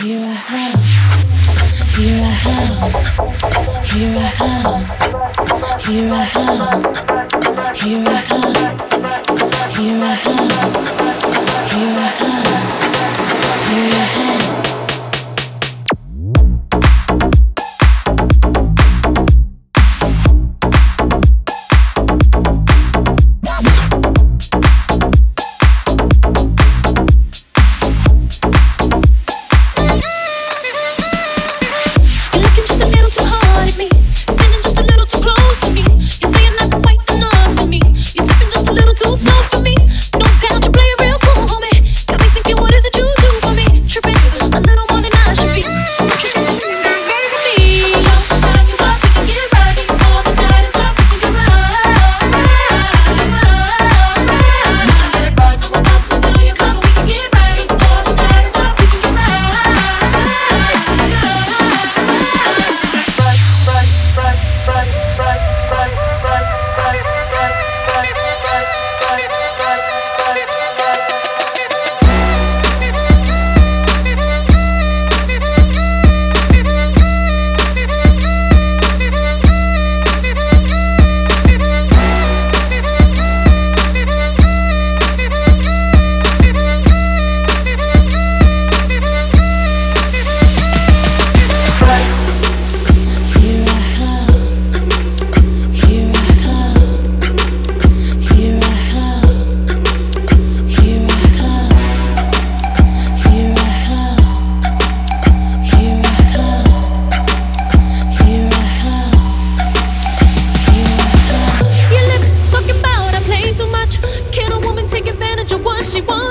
Here I come. Here I come. Here I come. Here I come. Here I come. Here I come. 希望